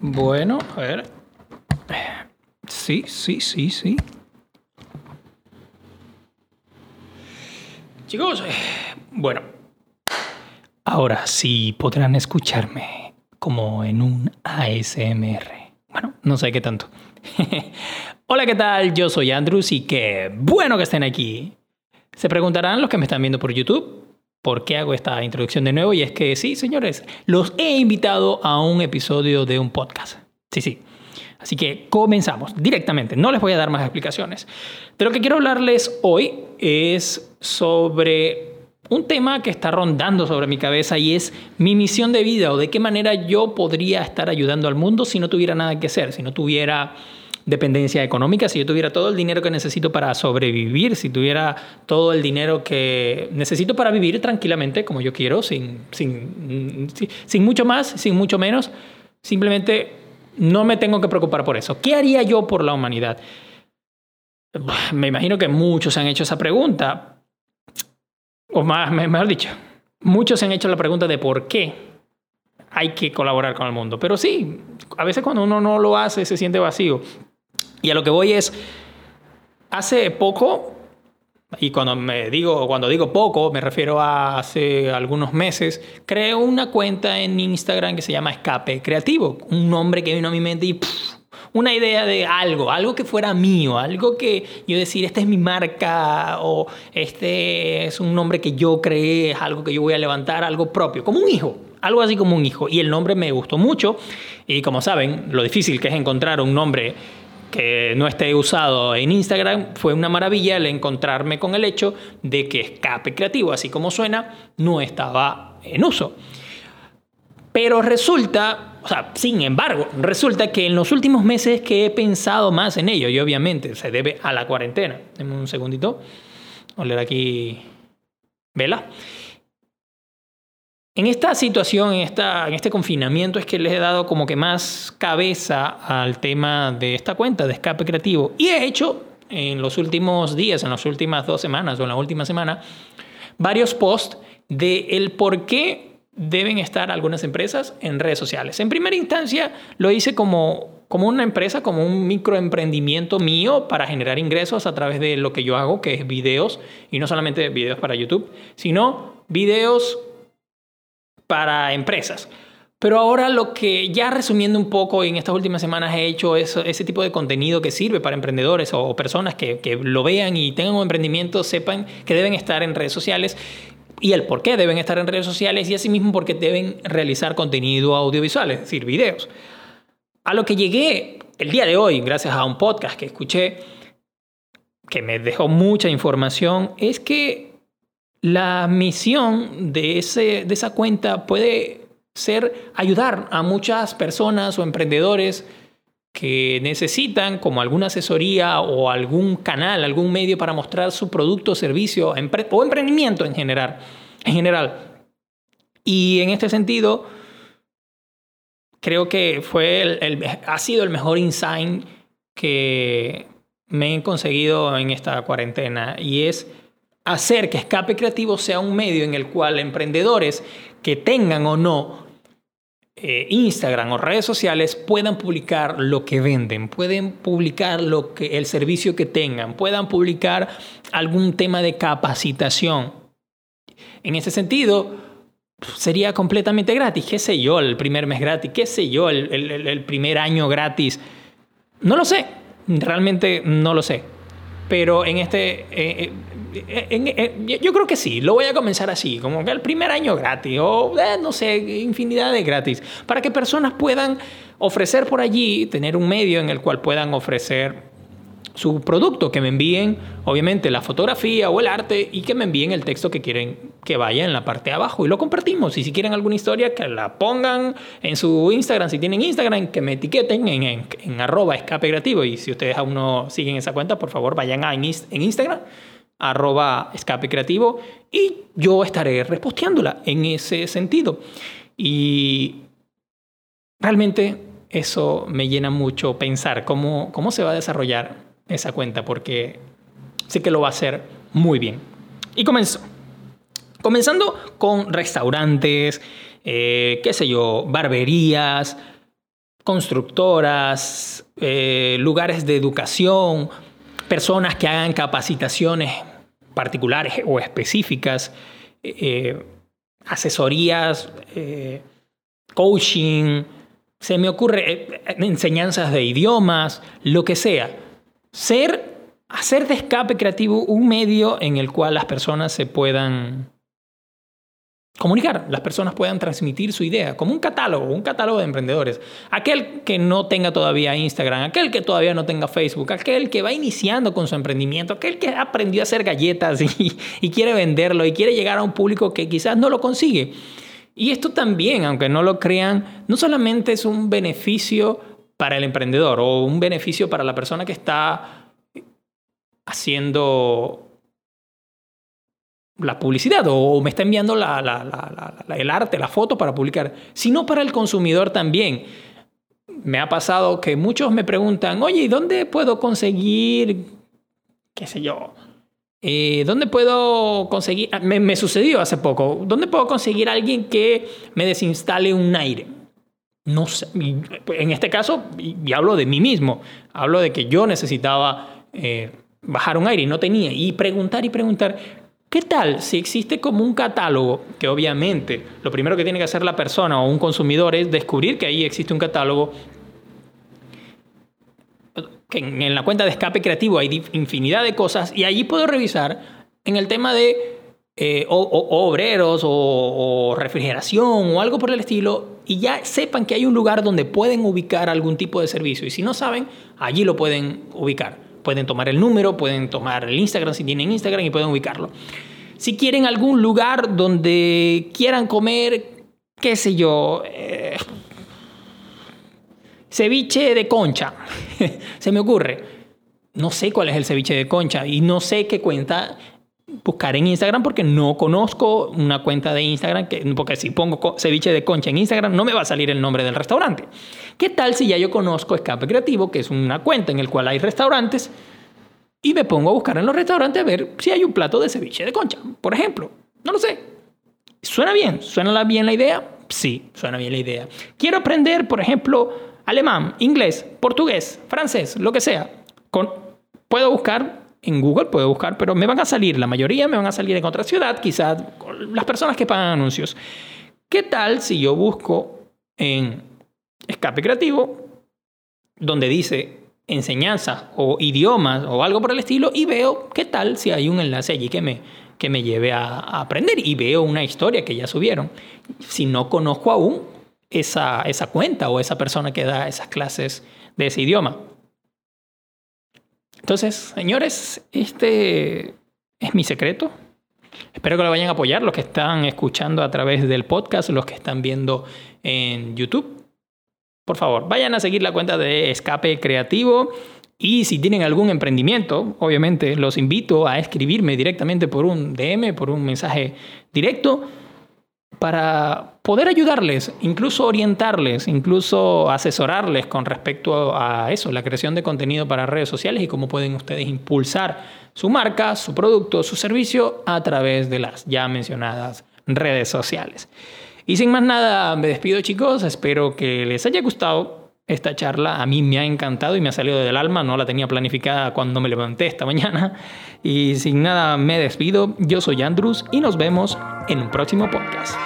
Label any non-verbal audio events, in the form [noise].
Bueno, a ver. Sí, sí, sí, sí. Chicos, eh, bueno. Ahora sí podrán escucharme como en un ASMR. Bueno, no sé qué tanto. [laughs] Hola, ¿qué tal? Yo soy Andrews y qué bueno que estén aquí. Se preguntarán los que me están viendo por YouTube por qué hago esta introducción de nuevo y es que sí, señores, los he invitado a un episodio de un podcast. Sí, sí. Así que comenzamos directamente, no les voy a dar más explicaciones. De lo que quiero hablarles hoy es sobre un tema que está rondando sobre mi cabeza y es mi misión de vida o de qué manera yo podría estar ayudando al mundo si no tuviera nada que hacer, si no tuviera dependencia económica, si yo tuviera todo el dinero que necesito para sobrevivir, si tuviera todo el dinero que necesito para vivir tranquilamente como yo quiero, sin, sin, sin mucho más, sin mucho menos, simplemente no me tengo que preocupar por eso. ¿Qué haría yo por la humanidad? Me imagino que muchos han hecho esa pregunta, o más, mejor dicho, muchos han hecho la pregunta de por qué hay que colaborar con el mundo. Pero sí, a veces cuando uno no lo hace se siente vacío. Y a lo que voy es, hace poco, y cuando, me digo, cuando digo poco, me refiero a hace algunos meses, creé una cuenta en Instagram que se llama Escape Creativo, un nombre que vino a mi mente y una idea de algo, algo que fuera mío, algo que yo decir, esta es mi marca o este es un nombre que yo creé, es algo que yo voy a levantar, algo propio, como un hijo, algo así como un hijo. Y el nombre me gustó mucho y como saben, lo difícil que es encontrar un nombre que no esté usado en Instagram, fue una maravilla el encontrarme con el hecho de que escape creativo, así como suena, no estaba en uso. Pero resulta, o sea, sin embargo, resulta que en los últimos meses que he pensado más en ello, y obviamente se debe a la cuarentena. Deme un segundito. Leer aquí. Vela. En esta situación, en, esta, en este confinamiento, es que les he dado como que más cabeza al tema de esta cuenta de escape creativo. Y he hecho en los últimos días, en las últimas dos semanas o en la última semana, varios posts de el por qué deben estar algunas empresas en redes sociales. En primera instancia, lo hice como, como una empresa, como un microemprendimiento mío para generar ingresos a través de lo que yo hago, que es videos, y no solamente videos para YouTube, sino videos para empresas. Pero ahora lo que ya resumiendo un poco en estas últimas semanas he hecho es ese tipo de contenido que sirve para emprendedores o personas que, que lo vean y tengan un emprendimiento, sepan que deben estar en redes sociales y el por qué deben estar en redes sociales y asimismo porque deben realizar contenido audiovisual, es decir, videos. A lo que llegué el día de hoy, gracias a un podcast que escuché, que me dejó mucha información, es que la misión de, ese, de esa cuenta puede ser ayudar a muchas personas o emprendedores que necesitan como alguna asesoría o algún canal, algún medio para mostrar su producto, servicio o emprendimiento en general, en general. Y en este sentido, creo que fue ha sido el mejor insight que me he conseguido en esta cuarentena y es hacer que Escape Creativo sea un medio en el cual emprendedores que tengan o no eh, Instagram o redes sociales puedan publicar lo que venden, pueden publicar lo que, el servicio que tengan, puedan publicar algún tema de capacitación. En ese sentido, sería completamente gratis, qué sé yo, el primer mes gratis, qué sé yo, el, primer año gratis. No lo sé, realmente no lo sé. Pero en este, eh, eh, yo creo que sí, lo voy a comenzar así, como que el primer año gratis o eh, no sé, infinidad de gratis, para que personas puedan ofrecer por allí, tener un medio en el cual puedan ofrecer su producto, que me envíen obviamente la fotografía o el arte y que me envíen el texto que quieren que vaya en la parte de abajo y lo compartimos. Y si quieren alguna historia, que la pongan en su Instagram, si tienen Instagram, que me etiqueten en, en, arroba escape creativo. Y si ustedes aún no siguen esa cuenta, por favor vayan a en, Instagram arroba escape creativo y yo estaré reposteándola en ese sentido. Y realmente eso me llena mucho pensar cómo, cómo se va a desarrollar esa cuenta porque sé que lo va a hacer muy bien. Y comenzó. Comenzando con restaurantes, eh, qué sé yo, barberías, constructoras, eh, lugares de educación, personas que hagan capacitaciones particulares o específicas, eh, asesorías, eh, coaching, se me ocurre enseñanzas de idiomas, lo que sea. Ser, hacer de escape creativo un medio en el cual las personas se puedan comunicar, las personas puedan transmitir su idea, como un catálogo, un catálogo de emprendedores. Aquel que no tenga todavía Instagram, aquel que todavía no tenga Facebook, aquel que va iniciando con su emprendimiento, aquel que aprendió a hacer galletas [laughs] y, quiere venderlo y quiere llegar a un público que quizás no lo consigue. Y esto también, aunque no lo crean, no solamente es un beneficio para el emprendedor o un beneficio para la persona que está haciendo la publicidad o me está enviando el arte, la foto para publicar, sino para el consumidor también. Me ha pasado que muchos me preguntan, oye, ¿y dónde puedo conseguir, qué sé yo, eh, ¿dónde puedo conseguir, ah, me, sucedió hace poco, ¿dónde puedo conseguir alguien que me desinstale un aire? No sé, en este caso, y, hablo de mí mismo, hablo de que yo necesitaba eh, bajar un aire y no tenía, y preguntar y preguntar, ¿Qué tal si existe como un catálogo, que obviamente lo primero que tiene que hacer la persona o un consumidor es descubrir que ahí existe un catálogo, que en la cuenta de escape creativo hay infinidad de cosas y allí puedo revisar en el tema de eh, obreros o, refrigeración o algo por el estilo y ya sepan que hay un lugar donde pueden ubicar algún tipo de servicio y si no saben, allí lo pueden ubicar pueden tomar el número, pueden tomar el Instagram si tienen Instagram y pueden ubicarlo. Si quieren algún lugar donde quieran comer, qué sé yo, eh, ceviche de concha, [laughs] se me ocurre. No sé cuál es el ceviche de concha y no sé qué cuenta buscar en Instagram porque no conozco una cuenta de Instagram, que, porque si pongo ceviche de concha en Instagram no me va a salir el nombre del restaurante. ¿Qué tal si ya yo conozco Escape Creativo, que es una cuenta en la cual hay restaurantes, y me pongo a buscar en los restaurantes a ver si hay un plato de ceviche de concha, por ejemplo? No lo sé. ¿Suena bien? ¿Suena bien la idea? Sí, suena bien la idea. Quiero aprender, por ejemplo, alemán, inglés, portugués, francés, lo que sea. Con, puedo buscar en Google puedo buscar, pero me van a salir, la mayoría me van a salir en otra ciudad, quizás las personas que pagan anuncios. ¿Qué tal si yo busco en escape creativo, donde dice enseñanza o idiomas o algo por el estilo, y veo qué tal si hay un enlace allí que me, que me lleve a, aprender y veo una historia que ya subieron. Si no conozco aún esa, esa cuenta o esa persona que da esas clases de ese idioma. Entonces, señores, este es mi secreto. Espero que lo vayan a apoyar los que están escuchando a través del podcast, los que están viendo en YouTube. Por favor, vayan a seguir la cuenta de Escape Creativo. Y si tienen algún emprendimiento, obviamente los invito a escribirme directamente por un DM, por un mensaje directo para poder ayudarles, incluso orientarles, incluso asesorarles con respecto a eso, la creación de contenido para redes sociales y cómo pueden ustedes impulsar su marca, su producto, su servicio a través de las ya mencionadas redes sociales. Y sin más nada, me despido chicos, espero que les haya gustado esta charla. A mí me ha encantado y me ha salido del alma, no la tenía planificada cuando me levanté esta mañana. Y sin nada, me despido. Yo soy Andrus y nos vemos en un próximo podcast.